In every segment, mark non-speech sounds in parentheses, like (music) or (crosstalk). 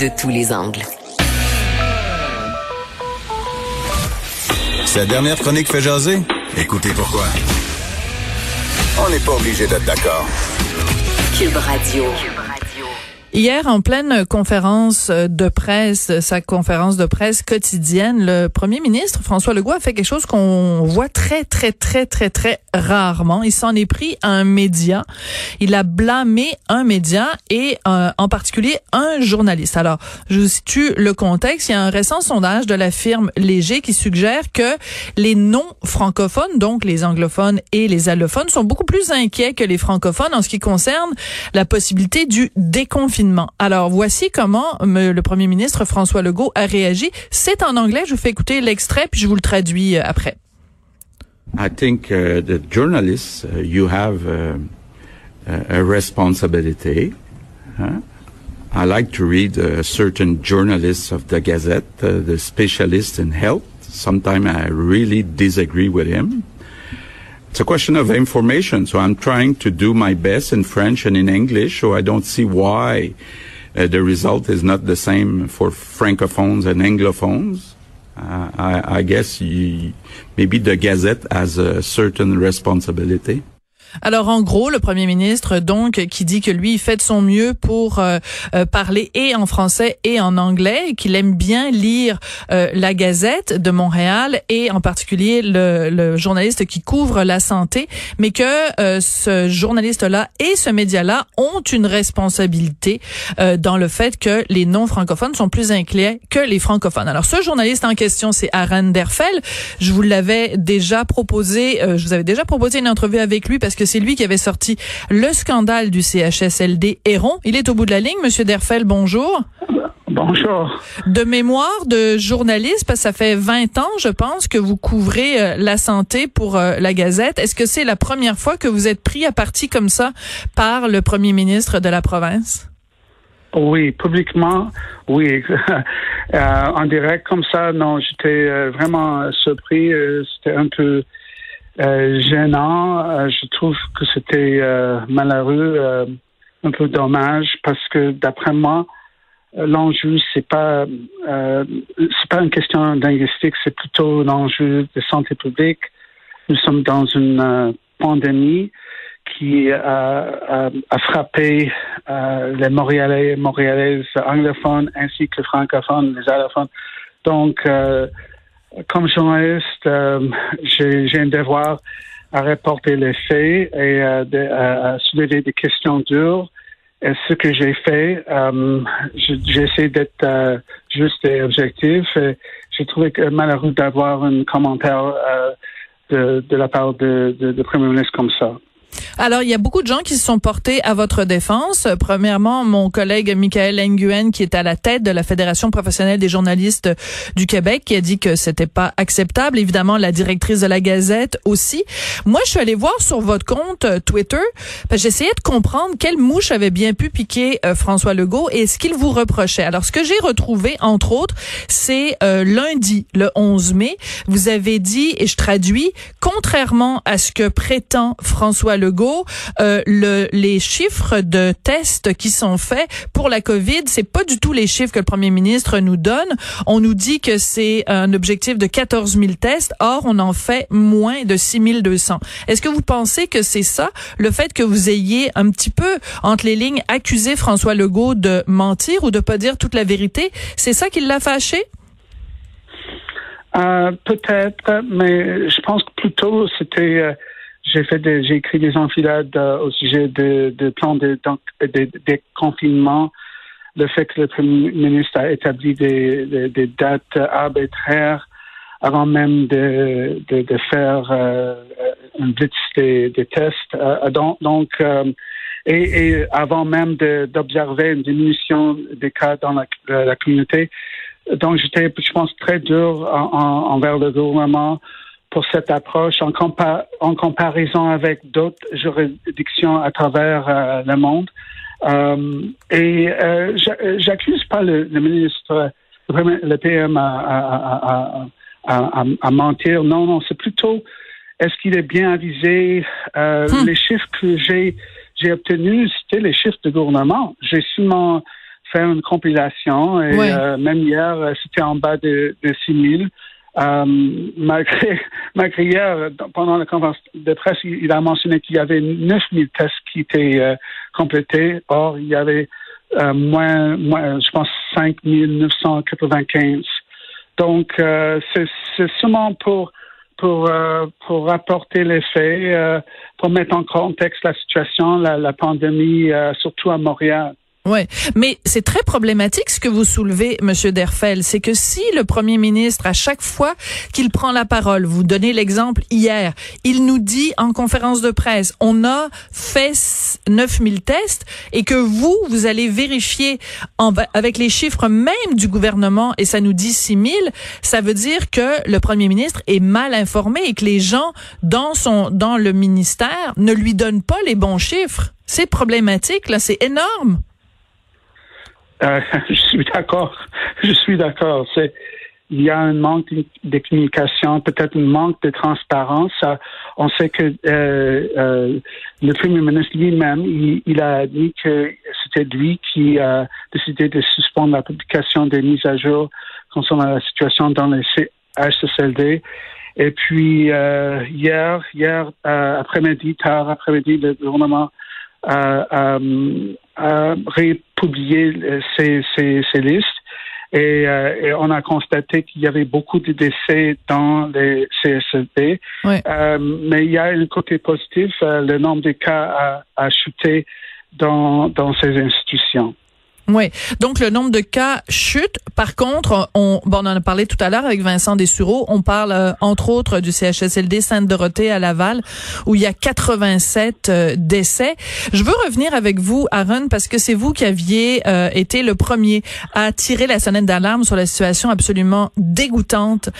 de tous les angles. Sa dernière chronique fait jaser? Écoutez pourquoi. On n'est pas obligé d'être d'accord. Cube Radio. Hier, en pleine conférence de presse, sa conférence de presse quotidienne, le premier ministre François Legault a fait quelque chose qu'on voit très, très, très, très, très rarement. Il s'en est pris à un média. Il a blâmé un média et euh, en particulier un journaliste. Alors, je vous situe le contexte. Il y a un récent sondage de la firme Léger qui suggère que les non-francophones, donc les anglophones et les allophones, sont beaucoup plus inquiets que les francophones en ce qui concerne la possibilité du déconfinement alors, voici comment le premier ministre François Legault a réagi. C'est en anglais. Je vous fais écouter l'extrait, puis je vous le traduis euh, après. I think uh, the journalists, uh, you have uh, a responsibility. Huh? I like to read uh, certain journalists of the Gazette, uh, the specialist in health. Sometimes I really disagree with him. It's a question of information. So I'm trying to do my best in French and in English. So I don't see why uh, the result is not the same for francophones and anglophones. I, I, guess you, maybe the Gazette has a certain responsibility. Alors en gros, le premier ministre donc qui dit que lui il fait de son mieux pour euh, euh, parler et en français et en anglais, qu'il aime bien lire euh, la Gazette de Montréal et en particulier le, le, journaliste qui couvre la santé, mais que ce journaliste-là et ce média-là ont une responsabilité dans le fait que les non-francophones sont plus inquiets que les francophones. Alors ce journaliste en question, c'est Aaron Derfel. Je vous l'avais déjà proposé, je vous avais déjà proposé une entrevue avec lui parce que c'est lui qui avait sorti le scandale du CHSLD Héron. Il est au bout de la ligne. Monsieur Derfel, bonjour. Bonjour. De mémoire de journaliste, parce que ça fait 20 ans, je pense, que vous couvrez euh, la santé pour euh, la Gazette. Est-ce que c'est la première fois que vous êtes pris à partie comme ça par le premier ministre de la province? Oui, publiquement, oui. (laughs) euh, en direct comme ça, non, j'étais vraiment surpris. C'était un peu euh, gênant. Euh, je trouve que c'était euh, malheureux, un peu dommage, parce que d'après moi, l'enjeu c'est pas c'est pas une question linguistique, c'est plutôt l'enjeu de santé publique. Nous sommes dans une pandémie qui a, a, frappé les Montréalais, Montréalaises anglophones ainsi que les francophones, les allophones. Donc comme journaliste, euh, j'ai un devoir à reporter les faits et euh, à soulever des questions dures. Et ce que j'ai fait, euh, j'essaie d'être juste et objectif. J'ai trouvé que malheureux d'avoir un commentaire de, de, la part de, de, de Premier ministre comme ça. Alors, il y a beaucoup de gens qui se sont portés à votre défense. Premièrement, mon collègue Michael Nguyen, qui est à la tête de la Fédération professionnelle des journalistes du Québec, qui a dit que c'était pas acceptable. Évidemment, la directrice de la Gazette aussi. Moi, je suis allée voir sur votre compte euh, Twitter, parce j'essayais de comprendre quelle mouche avait bien pu piquer euh, François Legault et ce qu'il vous reprochait. Alors, ce que j'ai retrouvé, entre autres, c'est euh, lundi, le 11 mai, vous avez dit, et je traduis, contrairement à ce que prétend François Legault, euh, le, les chiffres de tests qui sont faits pour la COVID, c'est pas du tout les chiffres que le premier ministre nous donne. On nous dit que c'est un objectif de 14 000 tests. Or, on en fait moins de 6 200. Est-ce que vous pensez que c'est ça, le fait que vous ayez un petit peu, entre les lignes, accusé François Legault de mentir ou de pas dire toute la vérité? C'est ça qui l'a fâché? Euh, peut-être, mais je pense que plutôt c'était euh, j'ai fait j'ai écrit des enfilades euh, au sujet de, de plan de, de, confinement, le fait que le Premier ministre a établi des, des, dates arbitraires avant même de, de, de faire euh, une blitz des, des tests. Euh, donc, donc et, et, avant même d'observer une diminution des cas dans la, la communauté. Donc, j'étais, je pense, très dur envers le gouvernement pour cette approche en, en comparaison avec d'autres juridictions à travers euh, le monde. Euh, et euh, j'accuse pas le, ministre, le PM à, à, à, mentir. Non, non, c'est plutôt est-ce qu'il est bien avisé? Euh, hmm. Les chiffres que j'ai j'ai obtenus, c'était les chiffres de gouvernement. J'ai seulement faire une compilation. Et même hier, c'était en bas de, de 6 000. Euh, malgré, (laughs) malgré hier, pendant la conférence de presse, il, a mentionné qu'il y avait 9000 tests qui étaient euh, complétés. Or, il y avait euh, moins, je pense, 5995. Donc, c'est seulement pour pour pour rapporter les faits, pour mettre en contexte la situation, la pandémie, surtout à Montréal. Ouais, mais c'est très problématique ce que vous soulevez, Monsieur Derfel, c'est que si le Premier ministre, à chaque fois qu'il prend la parole, vous donnez l'exemple hier, il nous dit en conférence de presse, on a fait 9000 tests et que vous, vous allez vérifier avec les chiffres même du gouvernement et ça nous dit 6000, ça veut dire que le Premier ministre est mal informé et que les gens dans son dans le ministère ne lui donnent pas les bons chiffres. C'est problématique, là, c'est énorme. Euh, (laughs) je suis d'accord. Je suis d'accord. Il y a un manque de communication, peut-être un manque de transparence. On sait que euh, euh, le premier ministre lui-même, il, a dit que c'était lui qui a décidé de suspendre la publication des mises à jour concernant la situation dans les HSLD. Et puis hier, hier après-midi, tard après-midi, le gouvernement a, républié ces, ces, ces listes. Et, euh, et, on a constaté qu'il y avait beaucoup de décès dans les CSLD. Euh, mais il y a un côté positif, euh, le nombre de cas a, a chuté dans, dans ces institutions. Oui. Donc le nombre de cas chute. Par contre, on, bon, on en a parlé tout à l'heure avec Vincent Dessureau. On parle euh, entre autres du CHSLD Sainte-Dorothée à Laval où il y a 87 euh, décès. Je veux revenir avec vous, Aaron, parce que c'est vous qui aviez euh, été le premier à tirer la sonnette d'alarme sur la situation absolument dégoûtante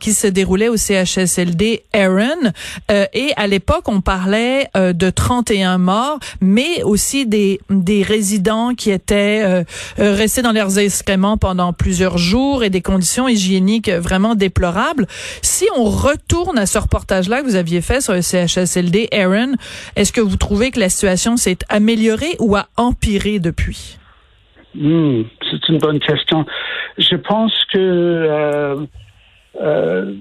qui se déroulait au CHSLD Aaron. et à l'époque, on parlait de 31 morts, mais aussi des des résidents qui étaient euh, euh, rester dans leurs excréments pendant plusieurs jours et des conditions hygiéniques vraiment déplorables. Si on retourne à ce reportage-là que vous aviez fait sur le CHSLD, Aaron, est-ce que vous trouvez que la situation s'est améliorée ou a empiré depuis? Hmm, c'est une bonne question. Je pense que euh,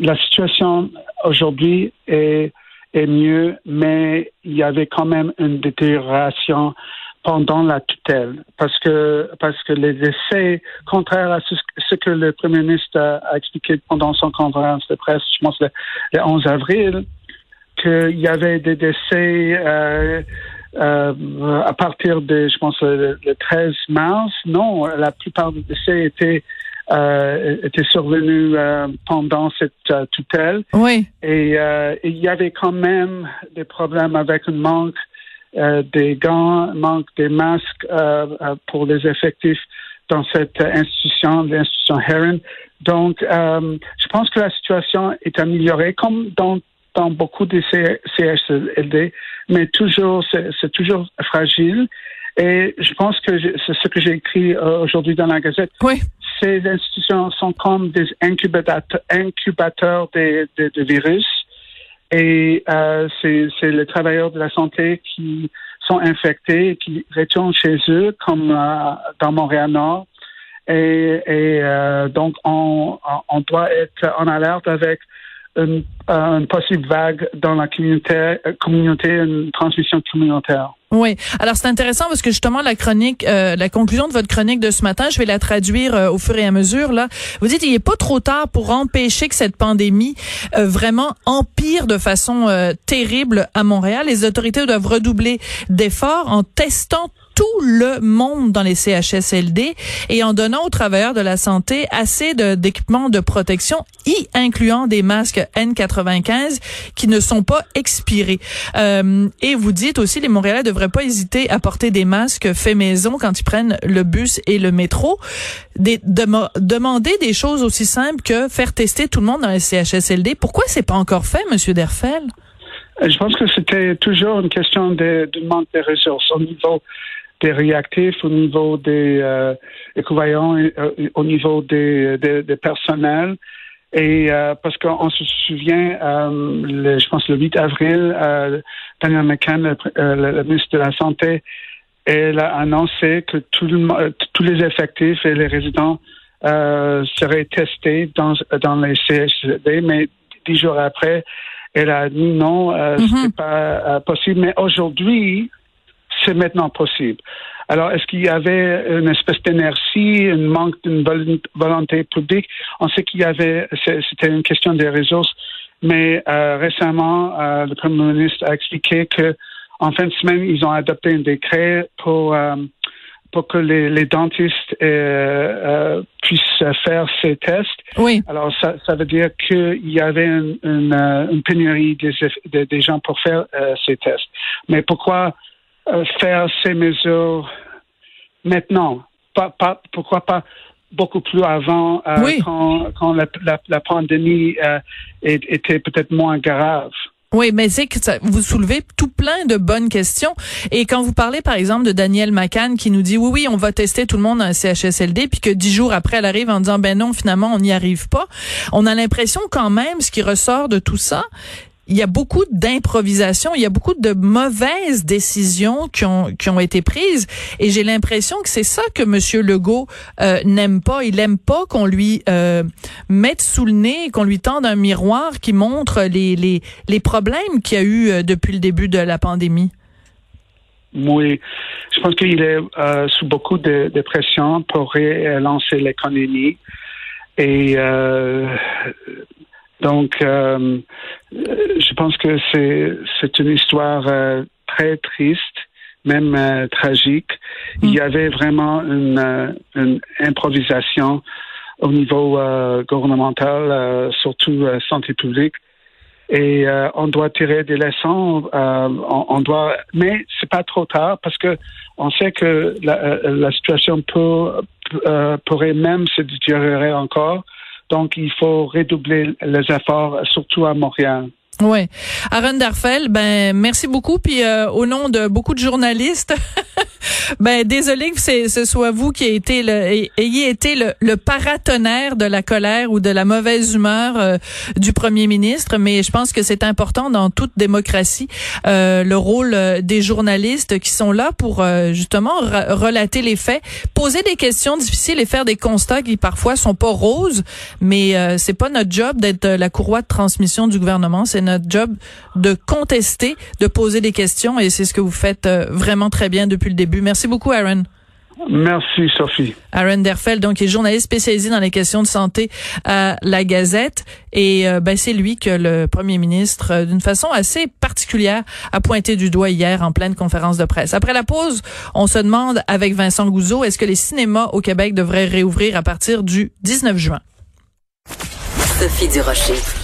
la situation aujourd'hui est, est mieux, mais il y avait quand même une détérioration pendant la tutelle, parce que parce que les essais, contraires à ce, que le Premier ministre a, expliqué pendant son conférence de presse, je pense le, 11 avril, qu'il y avait des décès euh, euh, à partir de, je pense, le, 13 mars. Non, la plupart des décès étaient euh, étaient survenus euh, pendant cette euh, tutelle. Oui. Et il y avait quand même des problèmes avec un manque euh, des gants, manque des masques euh, euh, pour les effectifs dans cette institution, l'institution Heron. Donc, je pense que la situation est améliorée, comme dans, dans beaucoup de CHLD, mais toujours, c'est toujours fragile. Et je pense que c'est ce que j'ai écrit aujourd'hui dans la Gazette. Oui. Ces institutions sont comme des incubateurs, incubateurs de, de, de virus. Et euh, c'est les travailleurs de la santé qui sont infectés et qui retournent chez eux, comme euh, dans Montréal-Nord. Et, et euh, donc, on, on doit être en alerte avec une, une possible vague dans la communauté, communauté une transmission communautaire. Oui. Alors c'est intéressant parce que justement la chronique, euh, la conclusion de votre chronique de ce matin, je vais la traduire euh, au fur et à mesure. Là, vous dites il n'est pas trop tard pour empêcher que cette pandémie euh, vraiment empire de façon terrible à Montréal. Les autorités doivent redoubler d'efforts en testant tout le monde dans les CHSLD et en donnant aux travailleurs de la santé assez d'équipements de, protection, y incluant des masques N95 qui ne sont pas expirés. Euh, et vous dites aussi, les Montréalais devraient pas hésiter à porter des masques faits maison quand ils prennent le bus et le métro. Des, demander des choses aussi simples que faire tester tout le monde dans les CHSLD. Pourquoi c'est pas encore fait, Monsieur Derfel? Euh, je pense que c'était toujours une question de, de manque de ressources au niveau des réactifs, au niveau des euh, euh, au niveau des, des, personnels. Et euh, parce qu'on se souvient, euh, je pense le 8 avril, Daniel McCann, le, ministre de la Santé, elle a annoncé que tout tous les effectifs et les résidents seraient testés dans, dans les CHD, mais dix jours après, elle a dit non, mm c'est pas euh, possible. Mais aujourd'hui, c'est maintenant possible. Alors, est-ce qu'il y avait une espèce d'inertie, un manque d'une volonté publique? On sait qu'il y avait, c'était une question des ressources, mais euh, récemment, euh, le Premier ministre a expliqué que en fin de semaine, ils ont adopté un décret pour euh, pour que les, les dentistes puissent faire ces tests. Oui. Alors, ça, ça veut dire qu'il y avait une, une, une pénurie des, des, gens pour faire ces tests. Mais pourquoi faire ces mesures maintenant? Pas, pas, pourquoi pas beaucoup plus avant, quand, quand la, la, la pandémie était peut-être moins grave? Oui, mais c'est que ça, vous soulevez tout plein de bonnes questions. Et quand vous parlez, par exemple, de Daniel McCann qui nous dit oui, oui, on va tester tout le monde dans un CHSLD, puis que dix jours après, elle arrive en disant ben non, finalement, on n'y arrive pas. On a l'impression quand même, ce qui ressort de tout ça, il y a beaucoup d'improvisation, il y a beaucoup de mauvaises décisions qui ont qui ont été prises. Et j'ai l'impression que c'est ça que monsieur Legault euh, n'aime pas, il aime pas qu'on lui euh, mette sous le nez, qu'on lui tende un miroir qui montre les les les problèmes qu'il y a eu euh, depuis le début de la pandémie. Oui, je pense qu'il est sous beaucoup de, de pression pour relancer l'économie. Et donc, euh, je pense que c'est c'est une histoire euh, très triste, même euh, tragique. Il y mm. avait vraiment une, une improvisation au niveau gouvernemental, surtout santé publique. Et on doit tirer des leçons. On, on, doit, mais c'est pas trop tard parce que on sait que la, la situation peut, pourrait même se détériorer encore. Donc, il faut redoubler les efforts, surtout à Montréal. Oui. Aaron Darfel, ben merci beaucoup. Puis euh, au nom de beaucoup de journalistes, (laughs) ben désolé que ce soit vous qui ayez été le, ayez été le, le, paratonnerre de la colère ou de la mauvaise humeur euh, du premier ministre, mais je pense que c'est important dans toute démocratie euh, le rôle euh, des journalistes qui sont là pour justement relater les faits, poser des questions difficiles et faire des constats qui parfois sont pas roses, mais c'est pas notre job d'être la courroie de transmission du gouvernement, notre job de contester, de poser des questions et c'est ce que vous faites vraiment très bien depuis le début. Merci beaucoup, Aaron. Merci, Sophie. Aaron Derfeld, donc, est journaliste spécialisé dans les questions de santé à la Gazette. Et euh, ben, c'est lui que le premier ministre, euh, d'une façon assez particulière, a pointé du doigt hier en pleine conférence de presse. Après la pause, on se demande avec Vincent Gouzeau, est-ce que les cinémas au Québec devraient réouvrir à partir du 19 juin? Sophie Durocher.